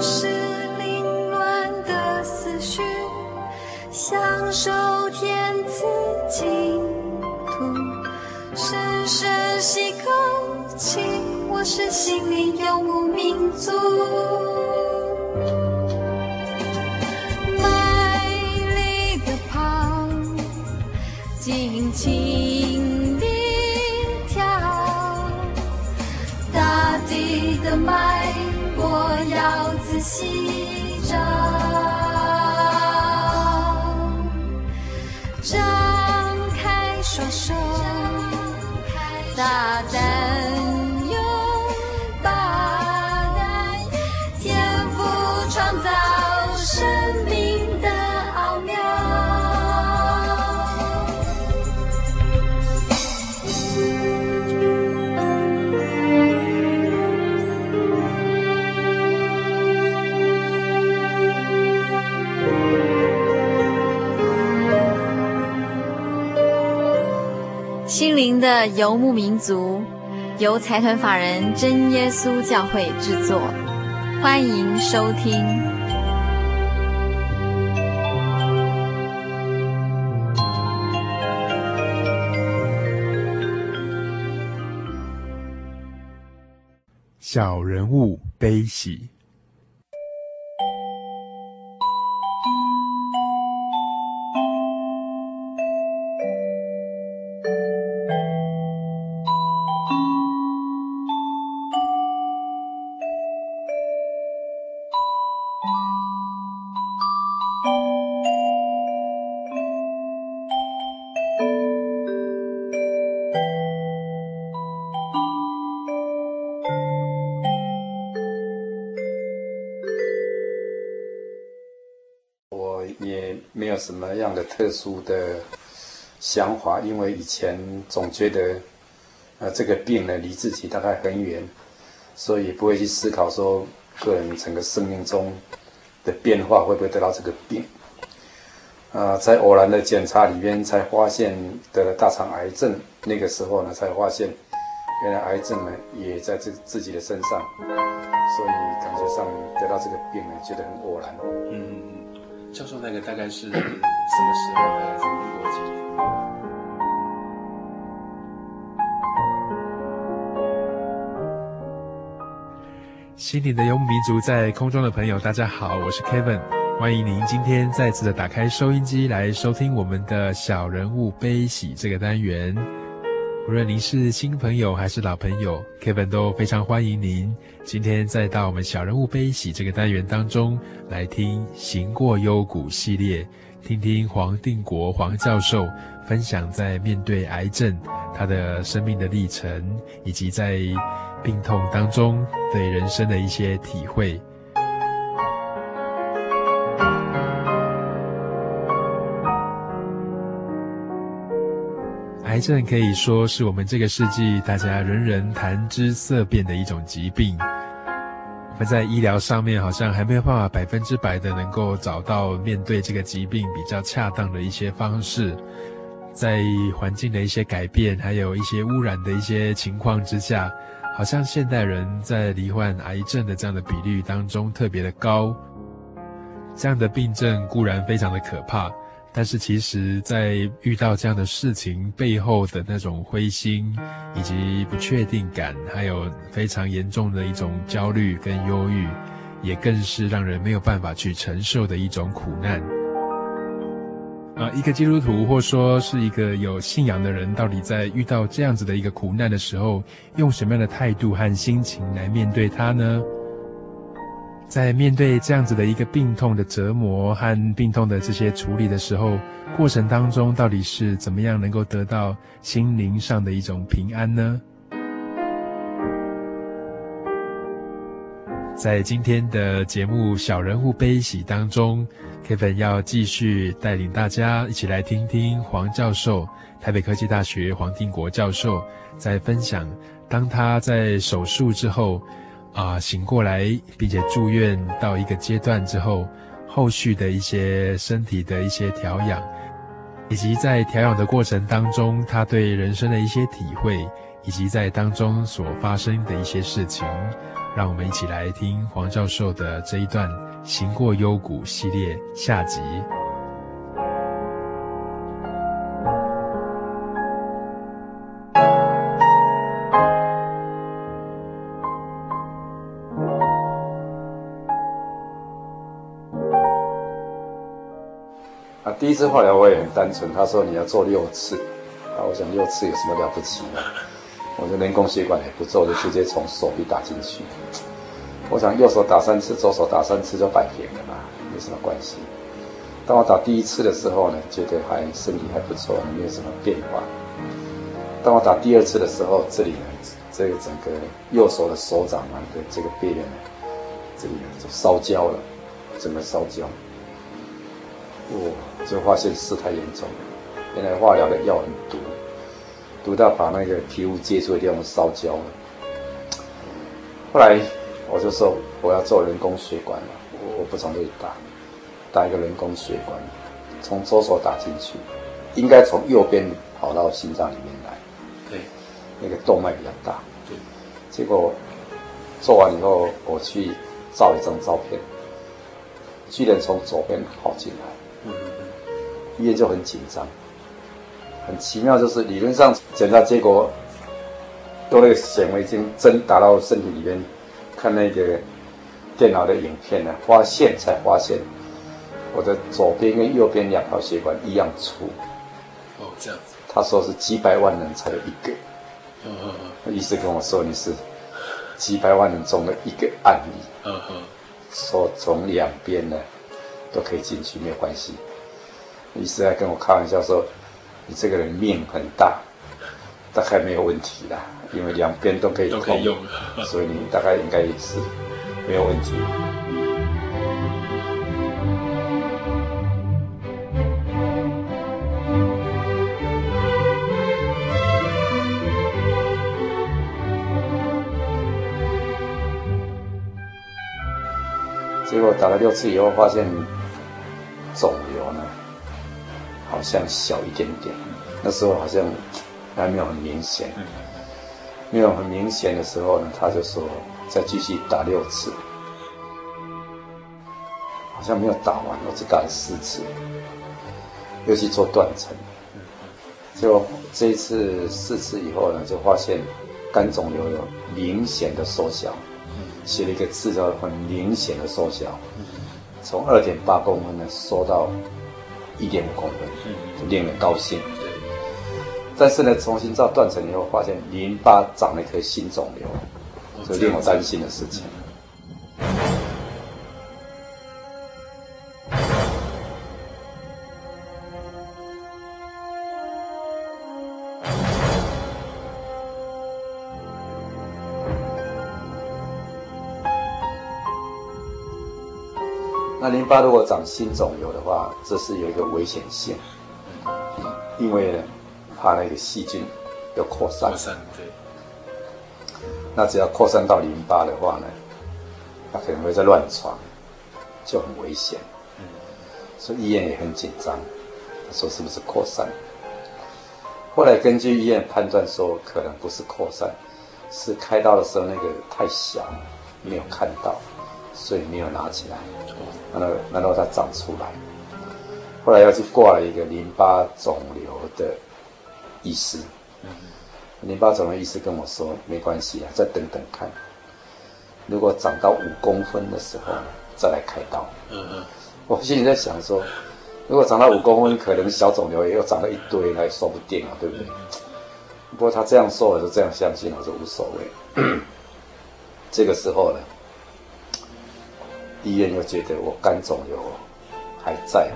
是凌乱的思绪，享受天赐净土，深深吸口气，我是心灵游牧民族。的游牧民族，由财团法人真耶稣教会制作，欢迎收听。小人物悲喜。什么样的特殊的想法？因为以前总觉得，呃，这个病呢离自己大概很远，所以不会去思考说个人整个生命中的变化会不会得到这个病。啊、呃，在偶然的检查里面才发现得了大肠癌症，那个时候呢才发现，原来癌症呢也在这自己的身上，所以感觉上得到这个病呢觉得很偶然。嗯。教授，那个大概是 什么时候的？什么逻辑？心灵的游牧民族，在空中的朋友，大家好，我是 Kevin，欢迎您今天再次的打开收音机来收听我们的小人物悲喜这个单元。无论您是新朋友还是老朋友，Kevin 都非常欢迎您。今天再到我们小人物悲喜这个单元当中来听《行过幽谷》系列，听听黄定国黄教授分享在面对癌症他的生命的历程，以及在病痛当中对人生的一些体会。癌症可以说是我们这个世纪大家人人谈之色变的一种疾病。我们在医疗上面好像还没有办法百分之百的能够找到面对这个疾病比较恰当的一些方式。在环境的一些改变，还有一些污染的一些情况之下，好像现代人在罹患癌症的这样的比率当中特别的高。这样的病症固然非常的可怕。但是，其实，在遇到这样的事情背后的那种灰心，以及不确定感，还有非常严重的一种焦虑跟忧郁，也更是让人没有办法去承受的一种苦难。啊，一个基督徒，或说是一个有信仰的人，到底在遇到这样子的一个苦难的时候，用什么样的态度和心情来面对它呢？在面对这样子的一个病痛的折磨和病痛的这些处理的时候，过程当中到底是怎么样能够得到心灵上的一种平安呢？在今天的节目《小人物悲喜》当中，Kevin 要继续带领大家一起来听听黄教授，台北科技大学黄定国教授在分享，当他在手术之后。啊，醒过来，并且住院到一个阶段之后，后续的一些身体的一些调养，以及在调养的过程当中，他对人生的一些体会，以及在当中所发生的一些事情。让我们一起来听黄教授的这一段《行过幽谷》系列下集。第一次化疗我也很单纯，他说你要做六次，啊，我想六次有什么了不起呢？我的人工血管也不做，就直接从手臂打进去。我想右手打三次，左手打三次就摆平了嘛，没什么关系。当我打第一次的时候呢，觉得还身体还不错，没有什么变化。当我打第二次的时候，这里呢，这个整个右手的手掌啊的这个背呢，这里呢就烧焦了，整个烧焦。我就发现事态严重了，原来化疗的药很毒。毒到把那个皮肤接触的地方烧焦了。后来我就说我要做人工血管了，我我不从这里打，打一个人工血管，从左手打进去，应该从右边跑到心脏里面来。对，那个动脉比较大。对，结果做完以后，我去照一张照片，居然从左边跑进来。医院就很紧张。很奇妙，就是理论上检查结果，用那个显微镜针打到身体里面，看那个电脑的影片呢，发现才发现，我的左边跟右边两条血管一样粗。哦，这样子。他说是几百万人才有一个。嗯嗯嗯。医师跟我说你是几百万人中的一个案例。嗯嗯。说从两边呢都可以进去，没有关系。医师还跟我开玩笑说。你这个人命很大，大概没有问题啦，因为两边都可以通，都可以用，所以你大概应该也是没有问题。结果打了六次以后，发现肿。好像小一点点，那时候好像还没有很明显，没有很明显的时候呢，他就说再继续打六次，好像没有打完，我只打了四次，又去做断层，就这一次四次以后呢，就发现肝肿瘤有明显的缩小，写了一个字叫很明显的缩小，从二点八公分呢缩到。一点五公分，就令人高兴。对，但是呢，重新照断层以后，发现淋巴长了一颗新肿瘤，这令我担心的事情。那巴如果长新肿瘤的话，这是有一个危险性，因为呢，怕那个细菌要扩散。扩散，对。那只要扩散到淋巴的话呢，它可能会在乱传，就很危险。所以医院也很紧张，他说是不是扩散？后来根据医院判断说，可能不是扩散，是开刀的时候那个太小，没有看到。所以没有拿起来，然后然后它长出来，后来要去挂了一个淋巴肿瘤的医师，淋巴肿瘤医师跟我说没关系啊，再等等看，如果长到五公分的时候再来开刀。嗯嗯，我心里在想说，如果长到五公分，可能小肿瘤也又长了一堆，那也说不定啊，对不对？不过他这样说，我就这样相信，我说无所谓。这个时候呢。医院又觉得我肝肿瘤还在，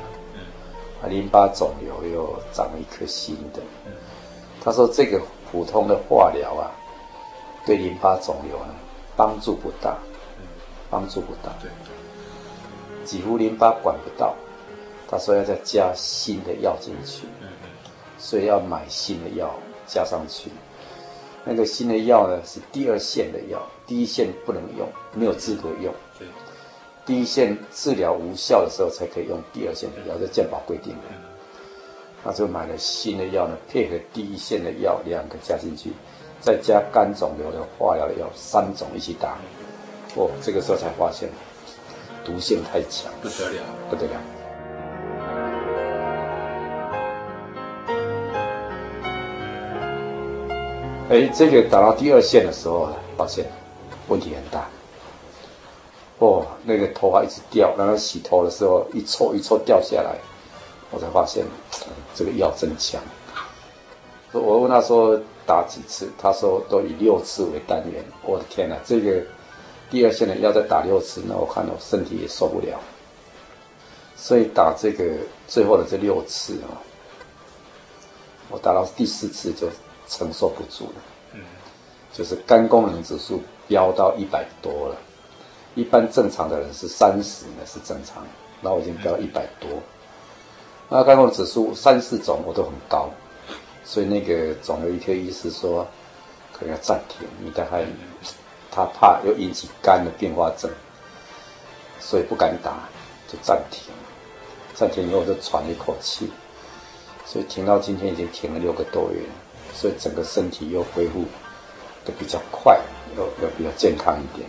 啊，淋巴肿瘤又长了一颗新的。他说这个普通的化疗啊，对淋巴肿瘤呢帮助不大，帮助不大，几乎淋巴管不到。他说要再加新的药进去，所以要买新的药加上去。那个新的药呢是第二线的药，第一线不能用，没有资格用。第一线治疗无效的时候，才可以用第二线的药，这健保规定的。那就买了新的药呢，配合第一线的药两个加进去，再加肝肿瘤的化疗的药，三种一起打。哦，这个时候才发现毒性太强，不得了，不得了。哎，这个打到第二线的时候，发现问题很大。哦，那个头发一直掉，然后洗头的时候一撮一撮掉下来，我才发现这个药真强。我问他说打几次，他说都以六次为单元。我的天哪，这个第二线的药再打六次，那我看我身体也受不了。所以打这个最后的这六次啊，我打到第四次就承受不住了。嗯，就是肝功能指数飙到一百多了。一般正常的人是三十呢，是正常，那我已经飙一百多。那肝功指数三四种我都很高，所以那个肿瘤一科医师说可能要暂停，你大概他怕又引起肝的变化症，所以不敢打，就暂停。暂停以后就喘一口气，所以停到今天已经停了六个多月，所以整个身体又恢复的比较快，又又比较健康一点。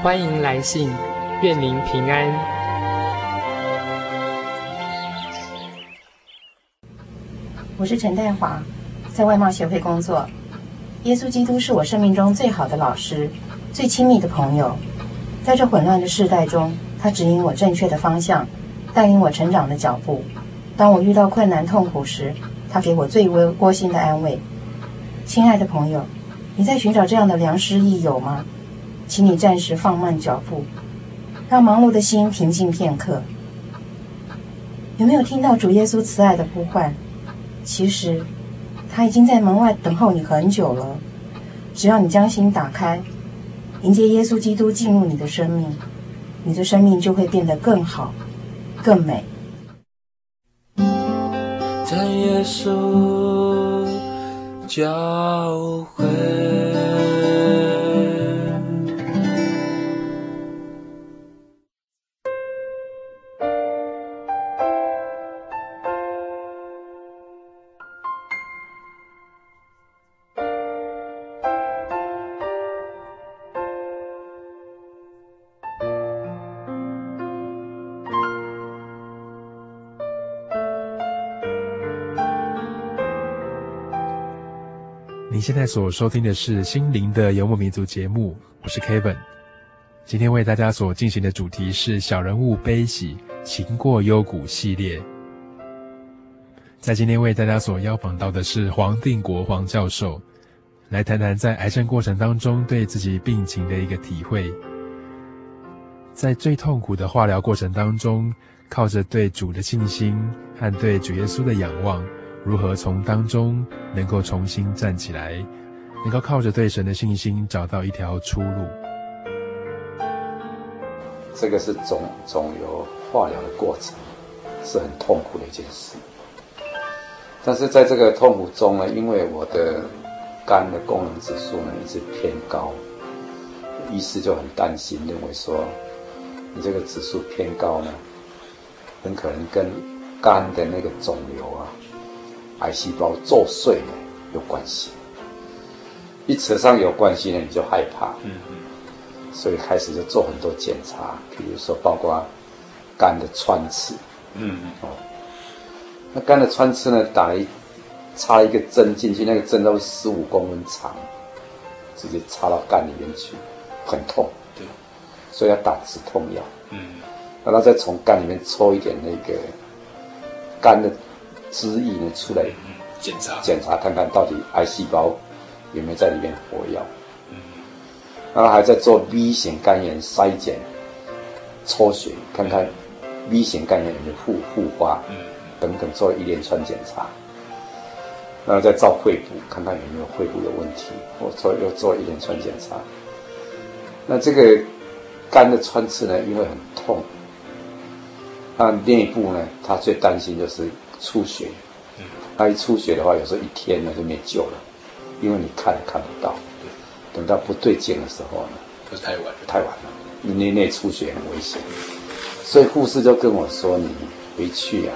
欢迎来信，愿您平安。我是陈代华，在外贸协会工作。耶稣基督是我生命中最好的老师，最亲密的朋友。在这混乱的世代中，他指引我正确的方向，带领我成长的脚步。当我遇到困难痛苦时，他给我最窝窝心的安慰。亲爱的朋友，你在寻找这样的良师益友吗？请你暂时放慢脚步，让忙碌的心平静片刻。有没有听到主耶稣慈爱的呼唤？其实，他已经在门外等候你很久了。只要你将心打开，迎接耶稣基督进入你的生命，你的生命就会变得更好、更美。在耶稣教会。现在所收听的是《心灵的游牧民族》节目，我是 Kevin。今天为大家所进行的主题是“小人物悲喜，情过幽谷”系列。在今天为大家所邀访到的是黄定国黄教授，来谈谈在癌症过程当中对自己病情的一个体会。在最痛苦的化疗过程当中，靠着对主的信心和对主耶稣的仰望。如何从当中能够重新站起来，能够靠着对神的信心找到一条出路？这个是肿肿瘤化疗的过程，是很痛苦的一件事。但是在这个痛苦中呢，因为我的肝的功能指数呢一直偏高，医师就很担心，认为说你这个指数偏高呢，很可能跟肝的那个肿瘤啊。癌细胞作祟呢有关系，一扯上有关系呢，你就害怕，嗯嗯，所以开始就做很多检查，比如说包括肝的穿刺。嗯哦，那肝的穿刺呢，打一插一个针进去，那个针都十五公分长，直接插到肝里面去，很痛。对，所以要打止痛药。嗯，然后再从肝里面抽一点那个肝的汁液呢出来，检查检查看看到底癌细胞有没有在里面活跃。嗯，然后还在做 B 型肝炎筛检，抽血看看 B 型肝炎有没有复复发，嗯，等等做了一连串检查。然后再照肺部看看有没有肺部有问题，我做又做一连串检查。那这个肝的穿刺呢，因为很痛，那另一部呢，他最担心就是出血。他一出血的话，有时候一天呢就没救了，因为你看也看不到。等到不对劲的时候呢，不是太晚了，太晚了，你内内出血很危险。所以护士就跟我说：“你回去啊，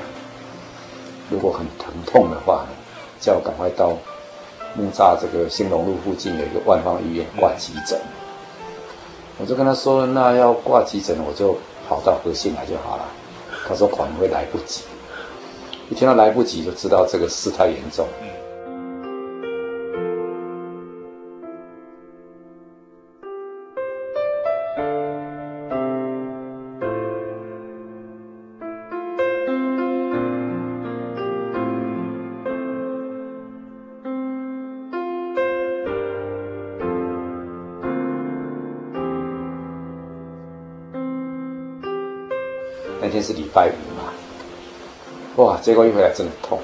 如果很疼痛的话呢。”叫我赶快到木栅这个兴隆路附近有一个万方医院挂急诊。我就跟他说：“那要挂急诊，我就跑到和信来就好了。”他说：“可能会来不及。”一听到来不及，就知道这个事态严重。那天是礼拜五！结果一回来真的痛，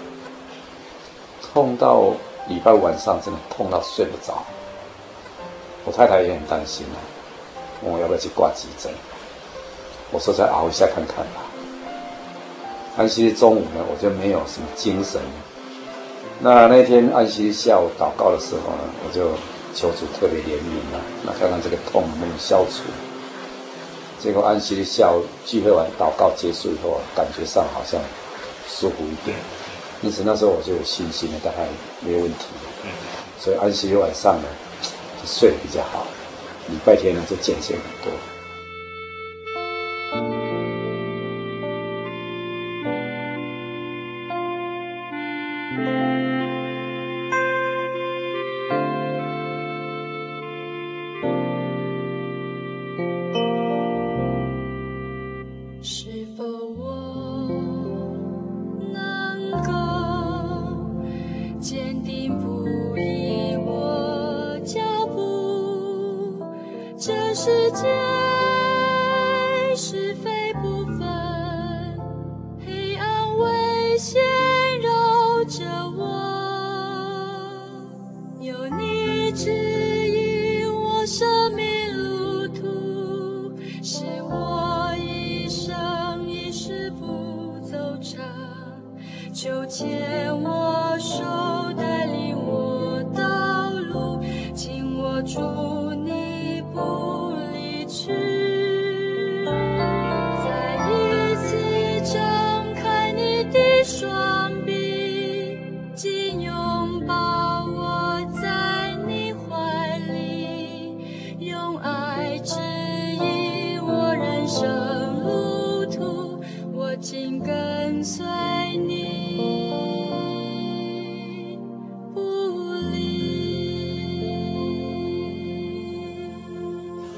痛到礼拜五晚上真的痛到睡不着。我太太也很担心啊，问我要不要去挂急诊。我说再熬一下看看吧。安息日中午呢，我就没有什么精神。那那天安息日下午祷告的时候呢，我就求主特别怜悯了，那看看这个痛能不能消除。结果安息日下午聚会完祷告结束以后，感觉上好像舒服一点，因此那时候我就有信心了，大概没有问题。所以安息日晚上呢，就睡得比较好，礼拜天呢就减轻很多。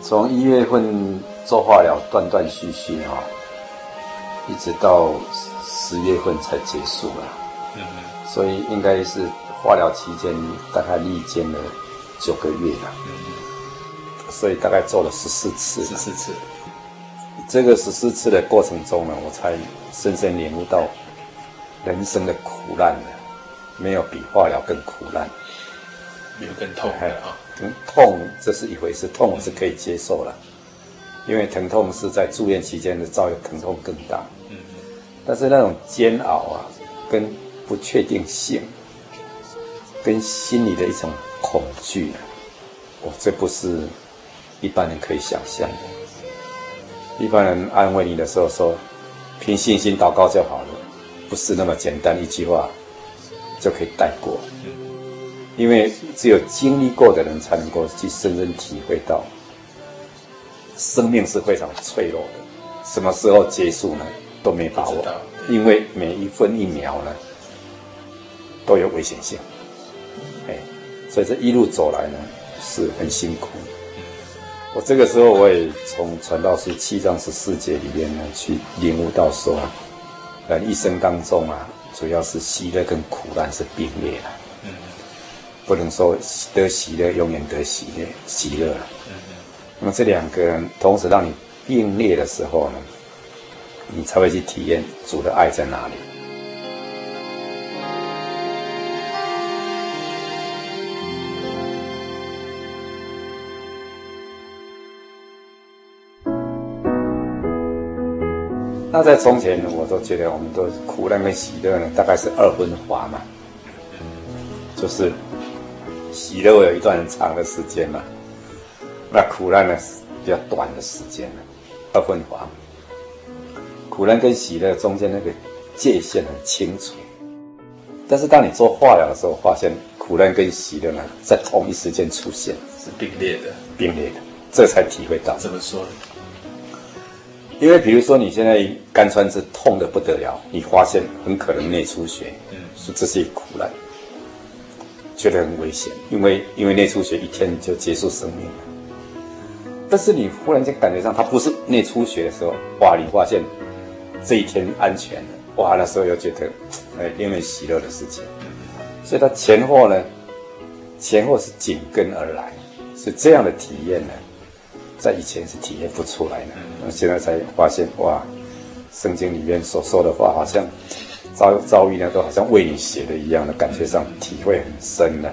从一月份做化疗断断续续哈，一直到十月份才结束了。嗯嗯，所以应该是化疗期间大概历经了九个月了。嗯，所以大概做了十四次。十四次。这个十四次的过程中呢，我才深深领悟到人生的苦难了，没有比化疗更苦难，没有更痛的啊。痛这是一回事，痛我是可以接受了，因为疼痛是在住院期间的照，疼痛更大。嗯，但是那种煎熬啊，跟不确定性，跟心里的一种恐惧，我，这不是一般人可以想象的。一般人安慰你的时候说，凭信心祷告就好了，不是那么简单一句话就可以带过。因为只有经历过的人才能够去深深体会到，生命是非常脆弱的。什么时候结束呢？都没把握，因为每一分一秒呢都有危险性。哎，所以这一路走来呢是很辛苦。我这个时候我也从传道书七章十四节里面呢去领悟到说，人一生当中啊，主要是喜乐跟苦难是并列的。不能说得喜乐，永远得喜乐，喜乐。那么这两个同时让你并列的时候呢，你才会去体验主的爱在哪里。那在从前，我都觉得我们都苦难跟喜乐呢，大概是二分法嘛，就是。喜乐有一段很长的时间嘛，那苦难呢是比较短的时间了，二分法。苦难跟喜乐中间那个界限很清楚，但是当你做化疗的时候，发现苦难跟喜乐呢在同一时间出现，是并列的，并列的，这才体会到。怎么说呢？因为比如说你现在肝穿刺痛得不得了，你发现很可能内出血，嗯，说这是一个苦难。觉得很危险，因为因为内出血一天就结束生命了。但是你忽然间感觉上它不是内出血的时候，哇！你发现这一天安全了，哇！那时候又觉得哎，令人喜乐的事情。所以它前后呢，前后是紧跟而来，所以这样的体验呢，在以前是体验不出来的，那现在才发现哇，圣经里面所说的话好像。遭遭遇呢，都好像为你写的一样的感觉上，体会很深的。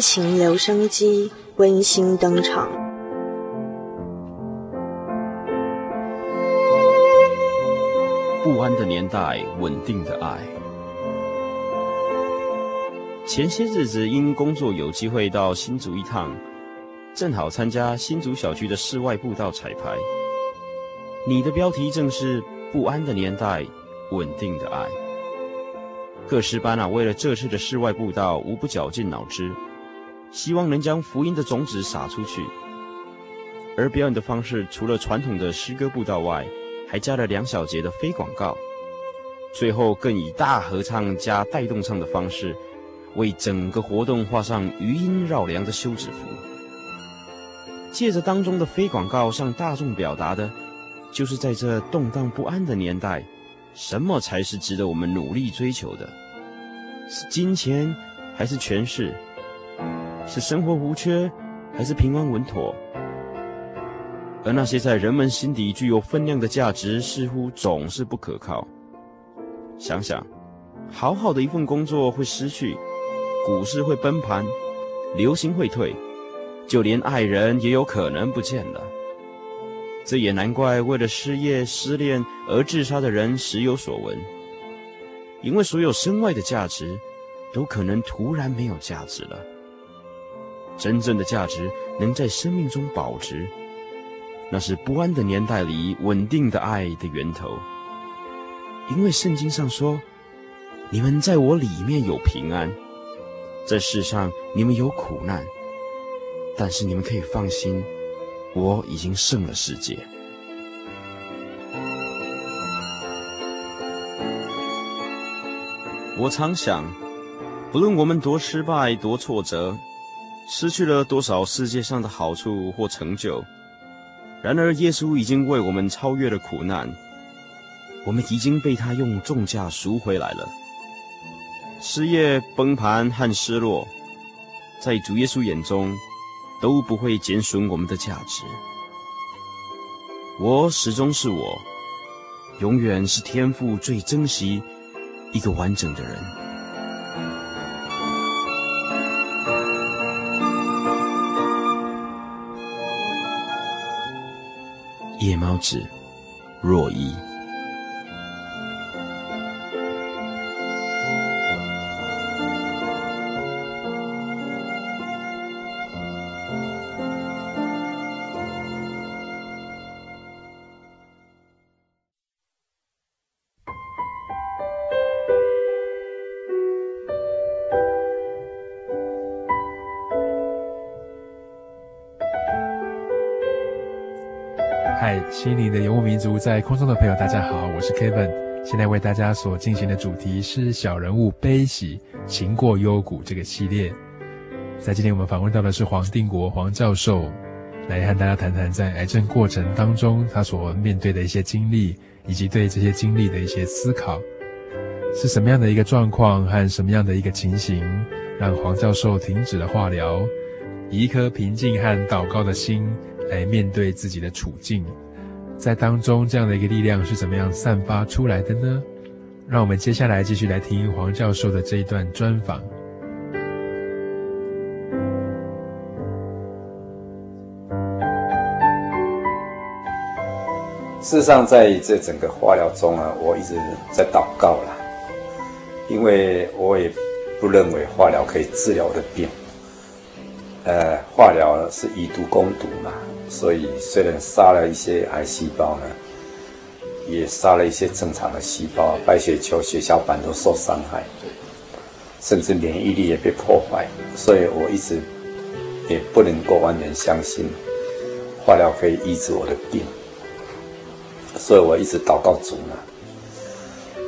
情留声机温馨登场。不安的年代，稳定的爱。前些日子因工作有机会到新竹一趟，正好参加新竹小区的室外步道彩排。你的标题正是“不安的年代，稳定的爱”。各师班啊，为了这次的室外步道，无不绞尽脑汁。希望能将福音的种子撒出去，而表演的方式除了传统的诗歌布道外，还加了两小节的非广告，最后更以大合唱加带动唱的方式，为整个活动画上余音绕梁的休止符。借着当中的非广告向大众表达的，就是在这动荡不安的年代，什么才是值得我们努力追求的？是金钱，还是权势？是生活无缺，还是平安稳妥？而那些在人们心底具有分量的价值，似乎总是不可靠。想想，好好的一份工作会失去，股市会崩盘，流行会退，就连爱人也有可能不见了。这也难怪为了失业、失恋而自杀的人时有所闻，因为所有身外的价值，都可能突然没有价值了。真正的价值能在生命中保值。那是不安的年代里稳定的爱的源头，因为圣经上说：“你们在我里面有平安，在世上你们有苦难，但是你们可以放心，我已经胜了世界。”我常想，不论我们多失败、多挫折，失去了多少世界上的好处或成就。然而，耶稣已经为我们超越了苦难，我们已经被他用重价赎回来了。失业、崩盘和失落，在主耶稣眼中都不会减损我们的价值。我始终是我，永远是天父最珍惜一个完整的人。夜猫子，若一。族，在空中的朋友，大家好，我是 Kevin。现在为大家所进行的主题是小人物悲喜，情过幽谷这个系列。在今天我们访问到的是黄定国黄教授，来和大家谈谈在癌症过程当中他所面对的一些经历，以及对这些经历的一些思考，是什么样的一个状况和什么样的一个情形，让黄教授停止了化疗，以一颗平静和祷告的心。来面对自己的处境，在当中这样的一个力量是怎么样散发出来的呢？让我们接下来继续来听黄教授的这一段专访。事实上，在这整个化疗中啊，我一直在祷告啦，因为我也不认为化疗可以治疗我的病。呃，化疗是以毒攻毒嘛。所以，虽然杀了一些癌细胞呢，也杀了一些正常的细胞，白血球、血小板都受伤害，甚至免疫力也被破坏。所以我一直也不能够完全相信化疗可以医治我的病。所以我一直祷告主呢，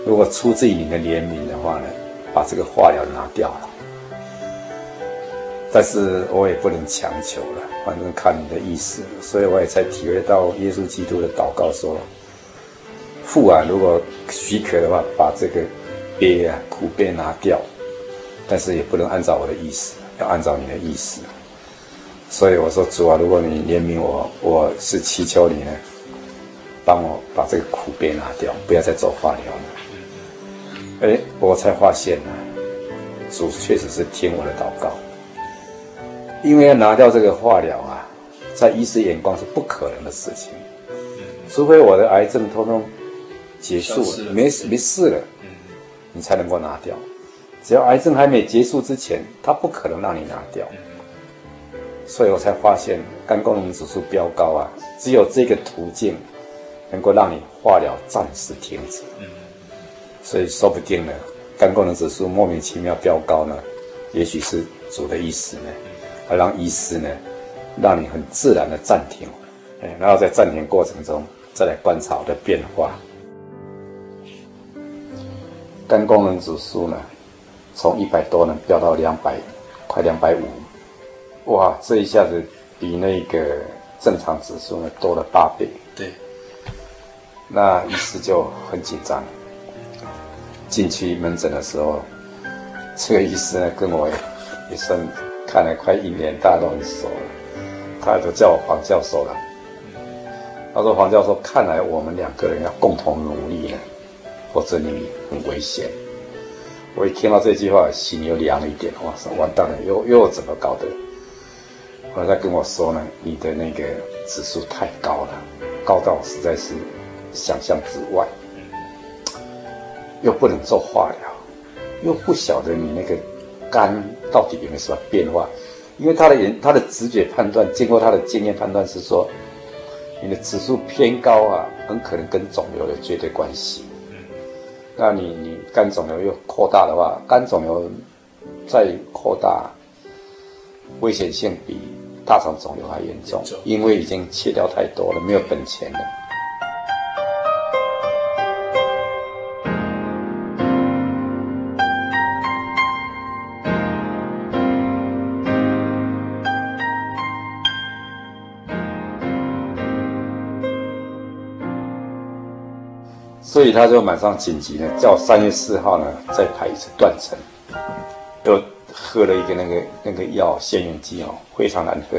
如果出自于你的怜悯的话呢，把这个化疗拿掉了。但是我也不能强求了，反正看你的意思。所以我也才体会到耶稣基督的祷告说：“父啊，如果许可的话，把这个鳖啊苦鳖拿掉。但是也不能按照我的意思，要按照你的意思。”所以我说主啊，如果你怜悯我，我是祈求你呢，帮我把这个苦鳖拿掉，不要再做化疗了。哎，我才发现呢，主确实是听我的祷告。因为要拿掉这个化疗啊，在医师眼光是不可能的事情，除非我的癌症通通结束了，没没事了，你才能够拿掉。只要癌症还没结束之前，他不可能让你拿掉。所以我才发现肝功能指数飙高啊，只有这个途径能够让你化疗暂时停止。所以说不定呢，肝功能指数莫名其妙飙高呢，也许是主的意思呢。而让医师呢，让你很自然的暂停，哎，然后在暂停过程中再来观察的变化。肝功能指数呢，从一百多呢飙到两百，快两百五，哇，这一下子比那个正常指数呢多了八倍。对。那医师就很紧张。进去门诊的时候，这个医师呢跟我也，也算看了快一年，大家都很熟了。他都叫我黄教授了。他说：“黄教授，看来我们两个人要共同努力了，否则你很危险。”我一听到这句话，心又凉了一点。哇塞，完蛋了，又又怎么搞的？后来他跟我说呢：“你的那个指数太高了，高到实在是想象之外，又不能做化疗，又不晓得你那个肝到底有没有什么变化。”因为他的人，他的直觉判断，经过他的经验判断是说，你的指数偏高啊，很可能跟肿瘤有绝对关系。那你你肝肿瘤又扩大的话，肝肿瘤再扩大，危险性比大肠肿瘤还严重，因为已经切掉太多了，没有本钱了。所以他就马上紧急呢，叫三月四号呢再排一次断层，又喝了一个那个那个药腺泳剂哦，非常难喝，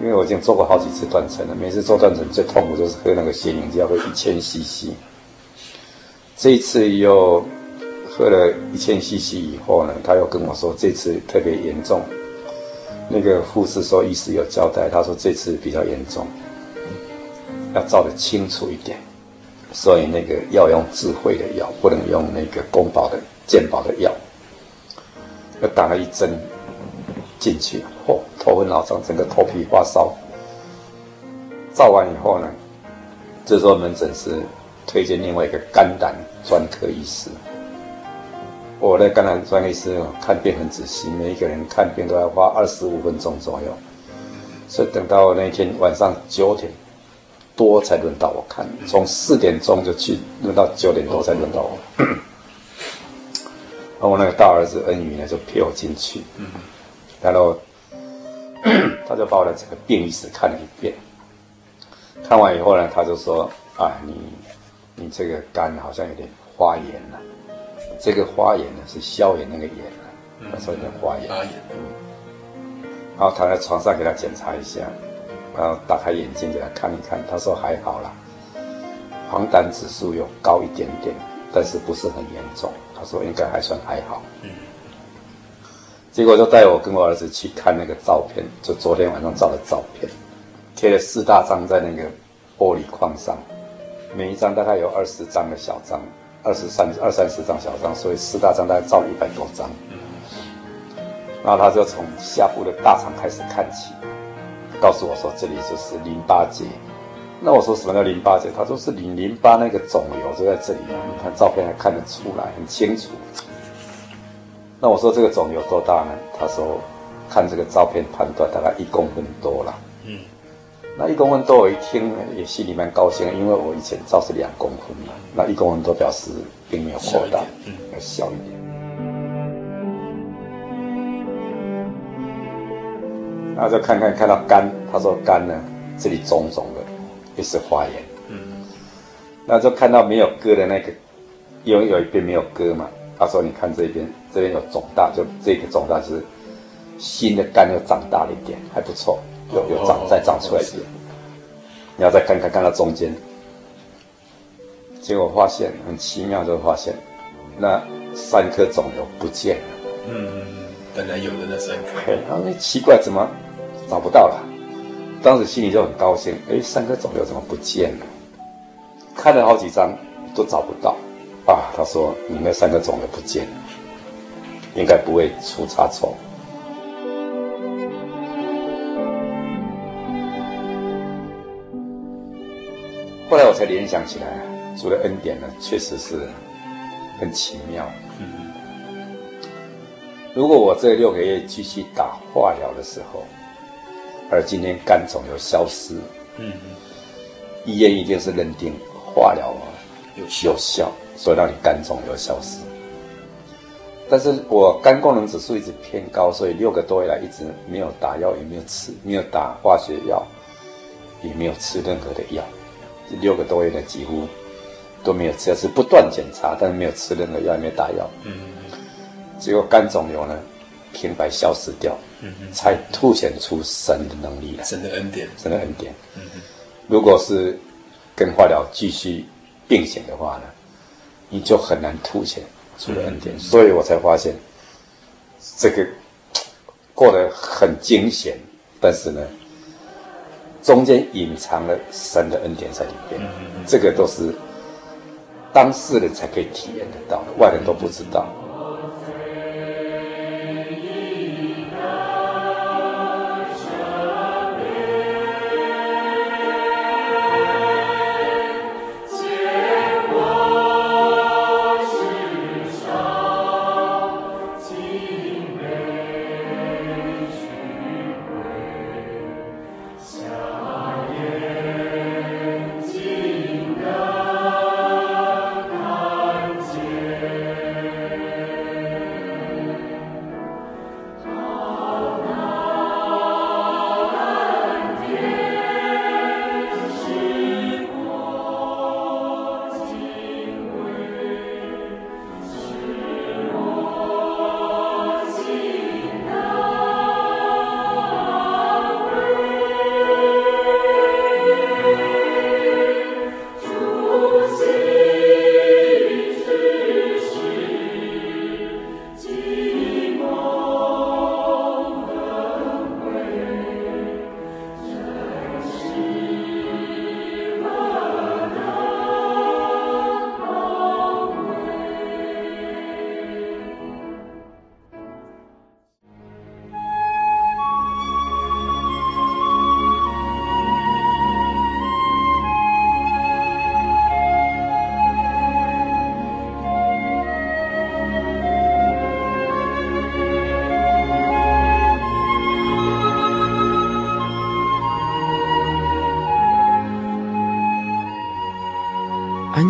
因为我已经做过好几次断层了，每次做断层最痛苦就是喝那个腺泳剂，要喝一千 CC。这一次又喝了一千 CC 以后呢，他又跟我说这次特别严重，那个护士说医师有交代，他说这次比较严重，要照得清楚一点。所以那个要用智慧的药，不能用那个公保的健保的药。又打了一针进去，嚯，头昏脑胀，整个头皮发烧。照完以后呢，这时候门诊是推荐另外一个肝胆专科医师。我的肝胆专科医师看病很仔细，每一个人看病都要花二十五分钟左右。所以等到那天晚上九点。多才轮到我看，从四点钟就去轮到九点多才轮到我。然后我那个大儿子恩宇呢，就陪我进去，然后他就把我的整个病历史看了一遍。看完以后呢，他就说：“啊，你你这个肝好像有点发炎了。这个发炎呢是消炎那个炎了，他说有点发炎。”然后躺在床上给他检查一下。然后打开眼睛给他看一看，他说还好啦，黄疸指数有高一点点，但是不是很严重。他说应该还算还好。嗯。结果就带我跟我儿子去看那个照片，就昨天晚上照的照片，贴了四大张在那个玻璃框上，每一张大概有二十张的小张，二十三二三十张小张，所以四大张大概照了一百多张。嗯。然后他就从下部的大肠开始看起。告诉我说，这里就是淋巴结。那我说什么叫淋巴结？他说是你淋巴那个肿瘤就在这里啊，你看照片还看得出来，很清楚。那我说这个肿瘤多大呢？他说看这个照片判断大概一公分多了。嗯，那一公分多我一听也心里蛮高兴，因为我以前照是两公分嘛，那一公分多表示并没有扩大，嗯，要小一点。然后就看看看到肝，他说肝呢，这里肿肿的，也是发炎。嗯，那就看到没有割的那个，因为有一边没有割嘛。他说你看这边，这边有肿大，就这个肿大是新的肝又长大了一点，还不错，有有长再长出来一点。你要再看看看到中间，结果发现很奇妙，就发现那三颗肿瘤不见了。嗯，本来有的那三颗。然后奇怪怎么？找不到了，当时心里就很高兴。哎，三颗肿瘤怎么不见了？看了好几张都找不到。啊，他说你那三个肿瘤不见了，应该不会出差错。后来我才联想起来，主的恩典呢，确实是很奇妙。嗯，如果我这六个月继续打化疗的时候，而今天肝肿瘤消失，嗯，医院一定是认定化疗啊有效，有效，所以让你肝肿瘤消失。但是我肝功能指数一直偏高，所以六个多月来一直没有打药，也没有吃，没有打化学药，也没有吃任何的药。这六个多月来几乎都没有吃，是不断检查，但是没有吃任何药，也没有打药。嗯，结果肝肿瘤呢，平白消失掉，嗯，才凸显出神的能力来。神的恩典，神的恩典。嗯，如果是跟化疗继续并行的话呢，你就很难凸显。出了恩典，所以我才发现，这个过得很惊险，但是呢，中间隐藏了神的恩典在里边，这个都是当事人才可以体验得到的，外人都不知道。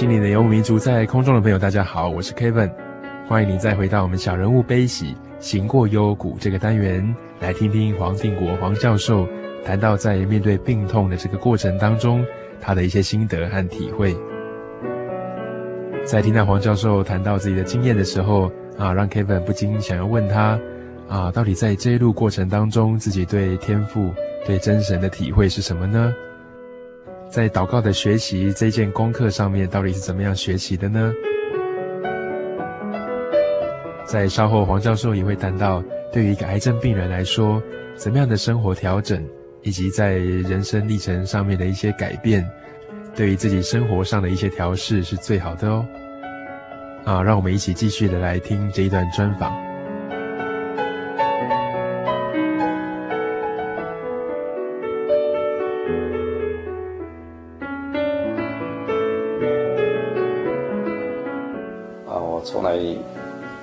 心灵的游牧民族，在空中的朋友，大家好，我是 Kevin，欢迎您再回到我们小人物悲喜行过幽谷这个单元，来听听黄定国黄教授谈到在面对病痛的这个过程当中，他的一些心得和体会。在听到黄教授谈到自己的经验的时候，啊，让 Kevin 不禁想要问他，啊，到底在这一路过程当中，自己对天父、对真神的体会是什么呢？在祷告的学习这件功课上面，到底是怎么样学习的呢？在稍后，黄教授也会谈到，对于一个癌症病人来说，怎么样的生活调整，以及在人生历程上面的一些改变，对于自己生活上的一些调试是最好的哦。啊，让我们一起继续的来听这一段专访。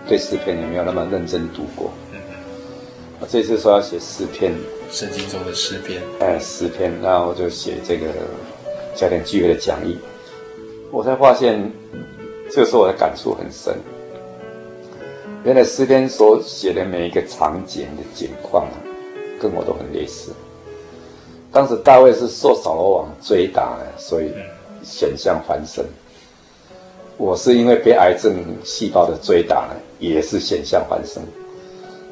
对诗篇也没有那么认真读过。我这次说要写诗篇，圣经中的诗篇。哎，诗篇，那我就写这个家庭聚会的讲义，我才发现，这个时候我的感触很深。原来诗篇所写的每一个场景的景况啊，跟我都很类似。当时大卫是受扫罗王追打的，所以险象环生。我是因为被癌症细胞的追打呢，也是险象环生。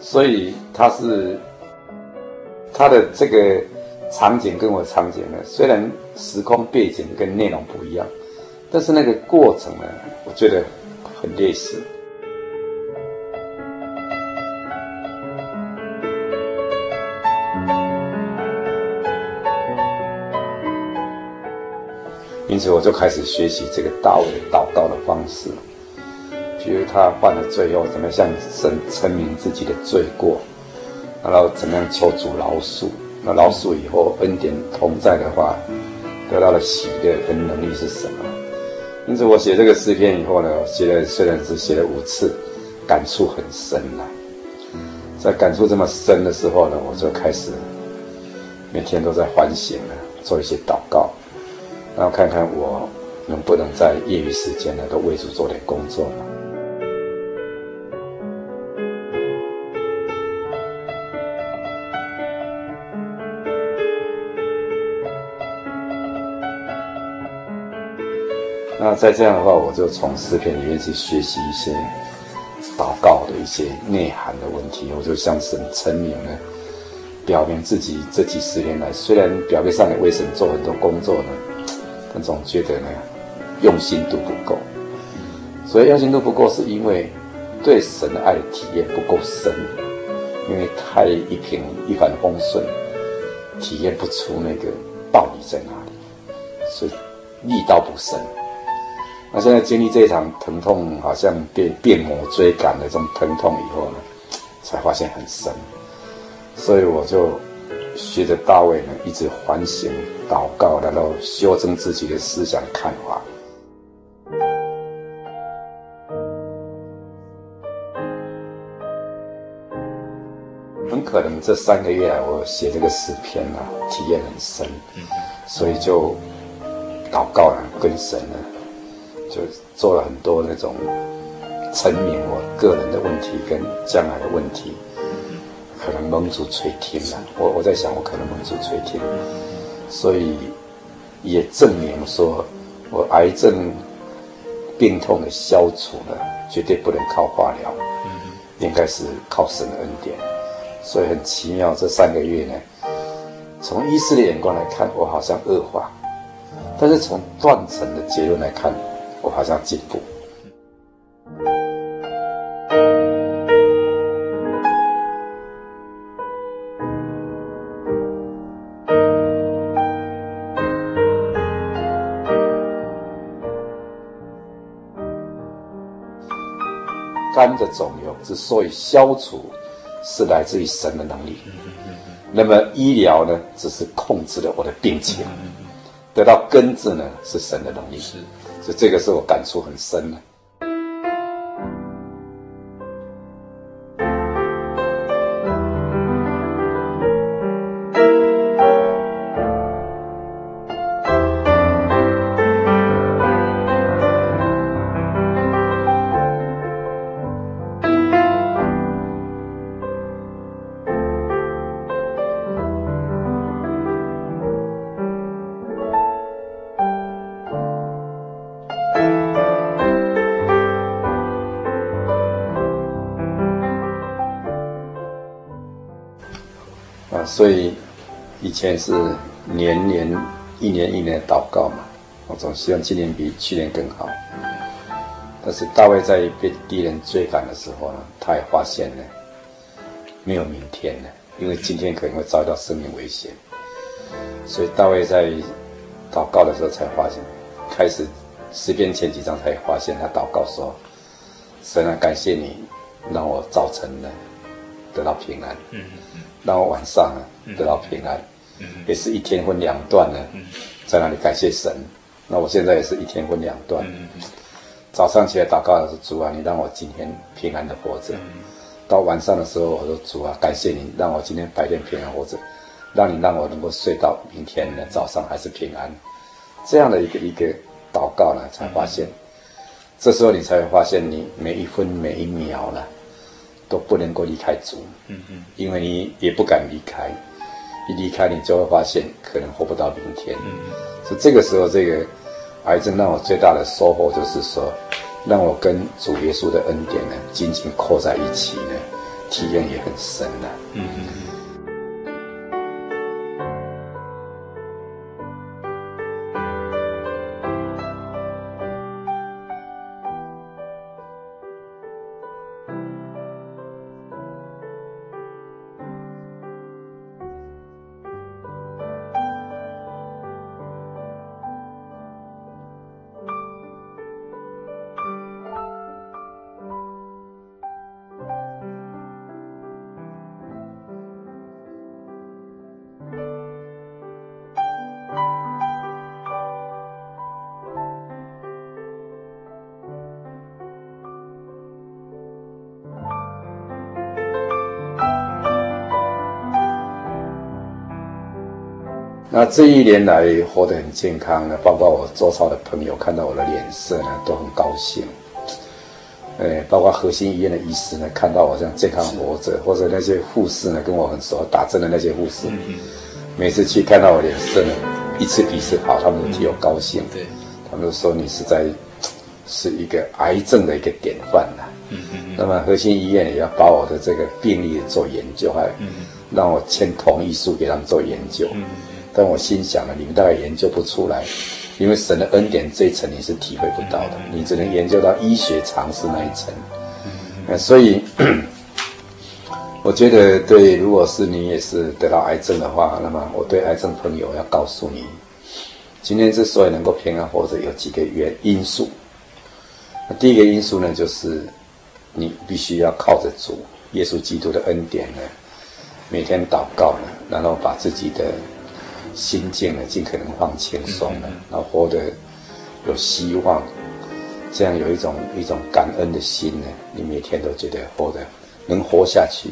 所以他是他的这个场景跟我场景呢，虽然时空背景跟内容不一样，但是那个过程呢，我觉得很类似。因此，我就开始学习这个大卫祷告的方式。比如他犯了罪后，怎么样向神陈明自己的罪过，然后怎么样求主饶恕。那饶恕以后，恩典同在的话，得到了喜乐跟能力是什么？因此，我写这个诗篇以后呢，写了虽然只写了五次，感触很深了。在感触这么深的时候呢，我就开始每天都在反省了，做一些祷告。然后看看我能不能在业余时间呢，都为主做点工作嘛。那再这样的话，我就从诗篇里面去学习一些祷告的一些内涵的问题，我就向神陈明呢，表明自己这几十年来，虽然表面上也为神做很多工作呢。那总觉得呢，用心度不够，所以用心度不够，是因为对神的爱体验不够深，因为太一平一帆风顺，体验不出那个道理在哪里，所以力道不深。那现在经历这一场疼痛，好像被变魔追赶的这种疼痛以后呢，才发现很深，所以我就。学着大卫呢，一直反省、祷告，然后修正自己的思想看法。很可能这三个月，我写这个诗篇啊，体验很深，所以就祷告了，跟神呢，就做了很多那种陈明我个人的问题跟将来的问题。可能蒙主垂听了，我我在想，我可能蒙主垂听，所以也证明说，我癌症病痛的消除呢，绝对不能靠化疗，应该是靠神的恩典。所以很奇妙，这三个月呢，从医师的眼光来看，我好像恶化，但是从断层的结论来看，我好像进步。肝的肿瘤之所以消除，是来自于神的能力。那么医疗呢，只是控制了我的病情，得到根治呢，是神的能力。是，所以这个是我感触很深的。是年年一年一年祷告嘛，我总希望今年比去年更好。但是大卫在被敌人追赶的时候呢，他也发现呢，没有明天了，因为今天可能会遭到生命危险。所以大卫在祷告的时候才发现，开始诗篇前几章才发现，他祷告说：“神啊，感谢你让我早晨呢得到平安。”让我晚上啊得到平安，也是一天分两段呢，在那里感谢神。那我现在也是一天分两段，早上起来祷告的是主啊，你让我今天平安的活着。到晚上的时候，我说主啊，感谢你让我今天白天平安活着，让你让我能够睡到明天的早上还是平安。这样的一个一个祷告呢，才发现，这时候你才会发现，你每一分每一秒呢，都不能够离开主，因为你也不敢离开，一离开你就会发现可能活不到明天，嗯，所以这个时候这个癌症让我最大的收获就是说，让我跟主耶稣的恩典呢紧紧扣在一起呢，体验也很深了，嗯嗯。那这一年来活得很健康呢，包括我周遭的朋友看到我的脸色呢，都很高兴。哎，包括核心医院的医师呢，看到我这样健康活着，或者那些护士呢，跟我很熟，打针的那些护士，每次去看到我脸色呢，一次比一次好，他们都替我高兴。对，他们都说你是在是一个癌症的一个典范呐。嗯嗯。那么核心医院也要把我的这个病例做研究，还让我签同意书给他们做研究。嗯。但我心想了，你们大概研究不出来，因为神的恩典这一层你是体会不到的，你只能研究到医学常识那一层。那所以，我觉得对，如果是你也是得到癌症的话，那么我对癌症朋友要告诉你，今天之所以能够平安活着，有几个原因素。那第一个因素呢，就是你必须要靠着主耶稣基督的恩典呢，每天祷告呢，然后把自己的。心境呢，尽可能放轻松了，然后活得有希望，这样有一种一种感恩的心呢，你每天都觉得活得能活下去，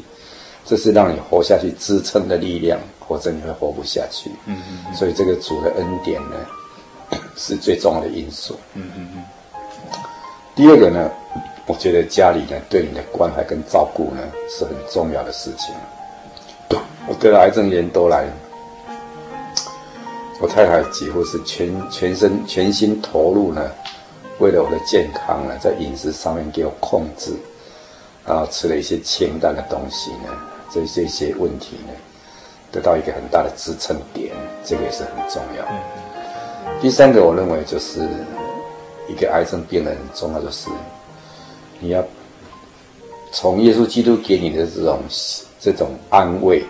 这是让你活下去支撑的力量，否则你会活不下去。嗯嗯。所以这个主的恩典呢，是最重要的因素。嗯嗯嗯。第二个呢，我觉得家里呢对你的关怀跟照顾呢是很重要的事情。我得了癌症年多来。我太太几乎是全全身全心投入呢，为了我的健康呢，在饮食上面给我控制，然后吃了一些清淡的东西呢，这这些问题呢，得到一个很大的支撑点，这个也是很重要。第三个，我认为就是一个癌症病人很重要，就是你要从耶稣基督给你的这种这种安慰，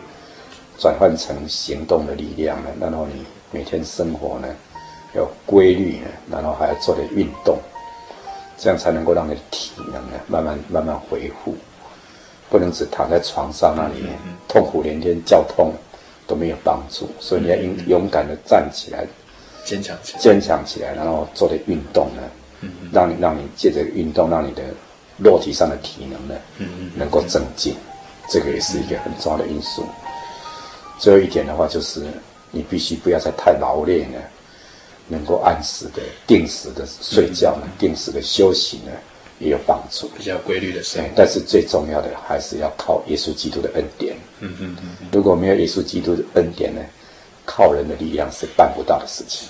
转换成行动的力量呢，然后你。每天生活呢，要规律呢，然后还要做点运动，这样才能够让你的体能呢慢慢慢慢恢复，不能只躺在床上那里面痛苦连天，叫痛都没有帮助。所以你要勇勇敢的站起来，坚强起来，坚强起来，然后做点运动呢，让你让你借着运动，让你的肉体上的体能呢，能够增进，这个也是一个很重要的因素。最后一点的话就是。你必须不要再太劳累呢，能够按时的、定时的睡觉呢，嗯、定时的休息呢，也有帮助。比较规律的生活。但是最重要的还是要靠耶稣基督的恩典。嗯嗯嗯。如果没有耶稣基督的恩典呢，靠人的力量是办不到的事情。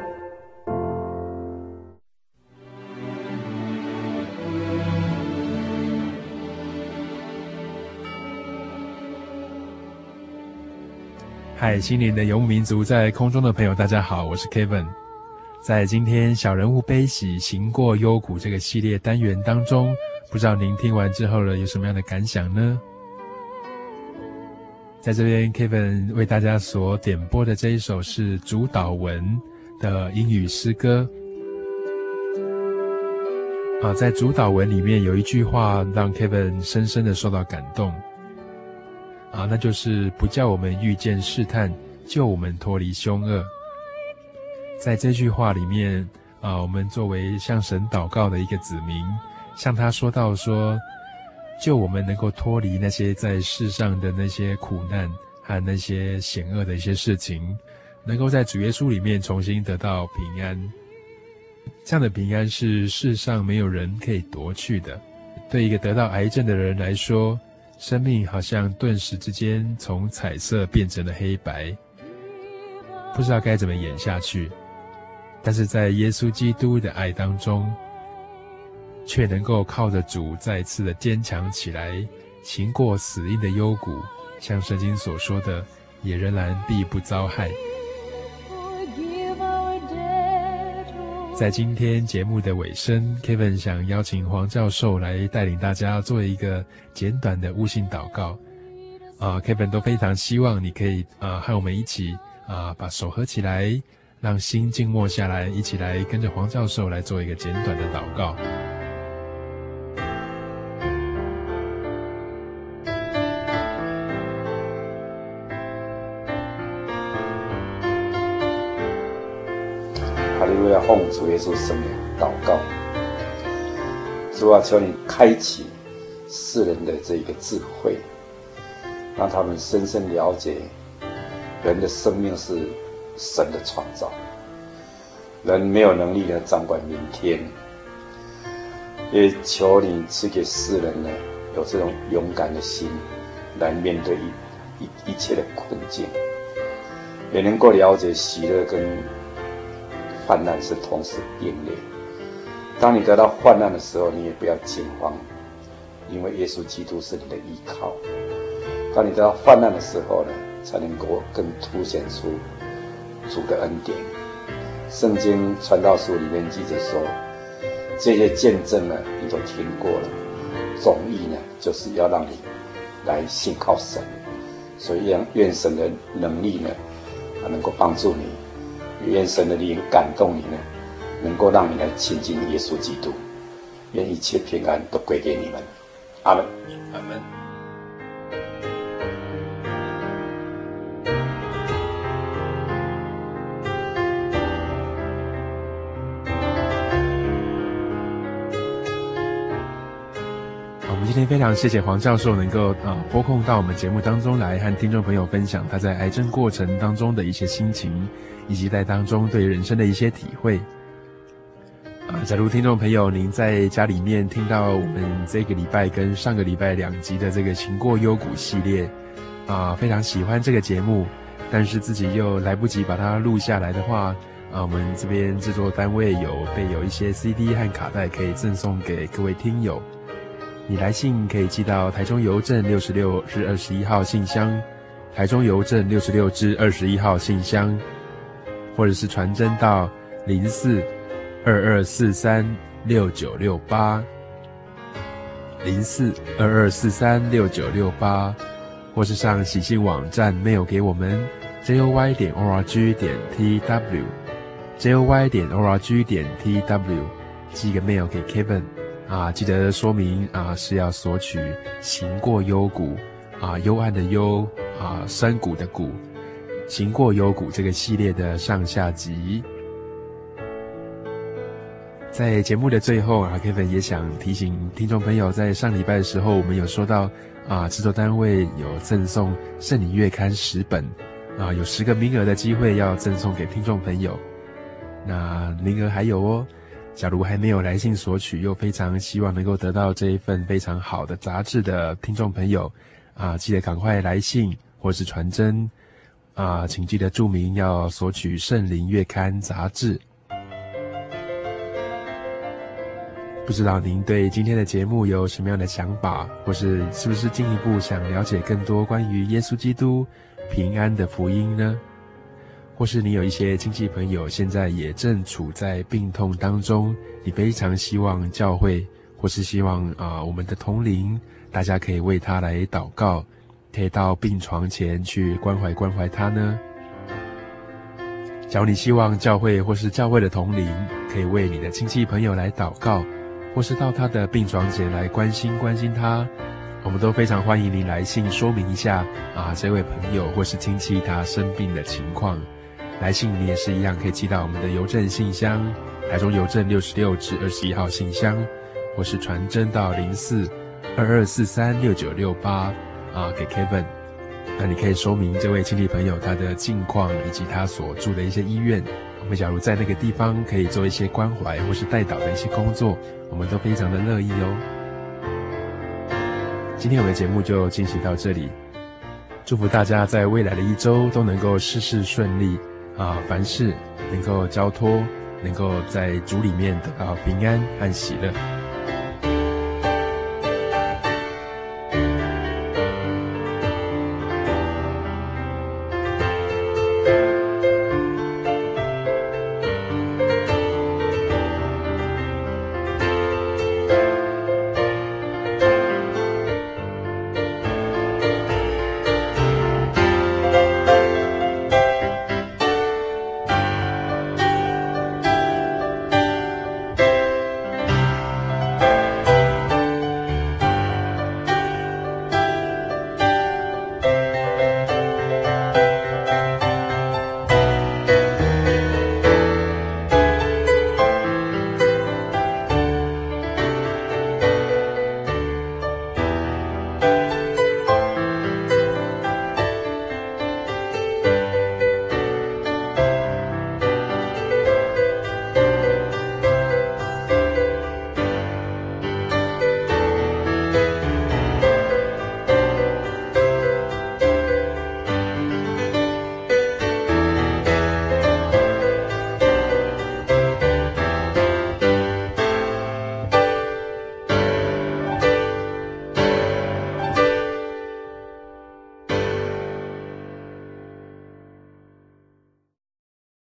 嗨，心灵的游牧民族，在空中的朋友，大家好，我是 Kevin。在今天小人物悲喜行过幽谷这个系列单元当中，不知道您听完之后呢，有什么样的感想呢？在这边，Kevin 为大家所点播的这一首是主祷文的英语诗歌。啊，在主祷文里面有一句话让 Kevin 深深的受到感动。啊，那就是不叫我们遇见试探，救我们脱离凶恶。在这句话里面啊，我们作为向神祷告的一个子民，向他说到说，救我们能够脱离那些在世上的那些苦难和那些险恶的一些事情，能够在主耶稣里面重新得到平安。这样的平安是世上没有人可以夺去的。对一个得到癌症的人来说，生命好像顿时之间从彩色变成了黑白，不知道该怎么演下去。但是在耶稣基督的爱当中，却能够靠着主再次的坚强起来，行过死荫的幽谷，像圣经所说的，也仍然必不遭害。在今天节目的尾声，Kevin 想邀请黄教授来带领大家做一个简短的悟性祷告。啊，Kevin 都非常希望你可以啊和我们一起啊把手合起来。让心静默下来，一起来跟着黄教授来做一个简短的祷告。要，奉主耶稣圣名祷告。主啊，求你开启世人的这一个智慧，让他们深深了解人的生命是。神的创造，人没有能力来掌管明天，也求你赐给世人呢有这种勇敢的心，来面对一一一切的困境，也能够了解喜乐跟患难是同时并列。当你得到患难的时候，你也不要惊慌，因为耶稣基督是你的依靠。当你得到患难的时候呢，才能够更凸显出。主的恩典，圣经传道书里面记着说，这些见证呢，你都听过了。总意呢，就是要让你来信靠神，所以愿愿神的能力呢，啊，能够帮助你；愿神的灵感动你呢，能够让你来亲近耶稣基督。愿一切平安都归给你们。阿门。阿门。今天非常谢谢黄教授能够啊拨空到我们节目当中来和听众朋友分享他在癌症过程当中的一些心情，以及在当中对人生的一些体会。啊，假如听众朋友您在家里面听到我们这个礼拜跟上个礼拜两集的这个行过幽谷系列，啊，非常喜欢这个节目，但是自己又来不及把它录下来的话，啊，我们这边制作单位有备有一些 CD 和卡带可以赠送给各位听友。你来信可以寄到台中邮政六十六至二十一号信箱，台中邮政六十六至二十一号信箱，或者是传真到零四二二四三六九六八零四二二四三六九六八，或是上喜信网站 mail 给我们 joy 点 org 点 tw，joy 点 org 点 tw，寄个 mail 给 Kevin 啊，记得说明啊是要索取《行过幽谷》啊，幽暗的幽啊，山谷的谷，《行过幽谷》这个系列的上下集。在节目的最后啊，Kevin 也想提醒听众朋友，在上礼拜的时候，我们有说到啊，制作单位有赠送《圣灵月刊》十本，啊，有十个名额的机会要赠送给听众朋友。那名额还有哦，假如还没有来信索取，又非常希望能够得到这一份非常好的杂志的听众朋友，啊，记得赶快来信或是传真，啊，请记得注明要索取《圣灵月刊》杂志。不知道您对今天的节目有什么样的想法，或是是不是进一步想了解更多关于耶稣基督平安的福音呢？或是你有一些亲戚朋友现在也正处在病痛当中，你非常希望教会，或是希望啊、我们的同龄，大家可以为他来祷告，可以到病床前去关怀关怀他呢？假如你希望教会或是教会的同龄可以为你的亲戚朋友来祷告。或是到他的病床前来关心关心他，我们都非常欢迎您来信说明一下啊，这位朋友或是亲戚他生病的情况。来信你也是一样，可以寄到我们的邮政信箱，台中邮政六十六至二十一号信箱，或是传真到零四二二四三六九六八啊，给 Kevin。那你可以说明这位亲戚朋友他的近况以及他所住的一些医院。我们假如在那个地方可以做一些关怀或是代祷的一些工作，我们都非常的乐意哦。今天我们的节目就进行到这里，祝福大家在未来的一周都能够事事顺利啊，凡事能够交托，能够在主里面得到平安和喜乐。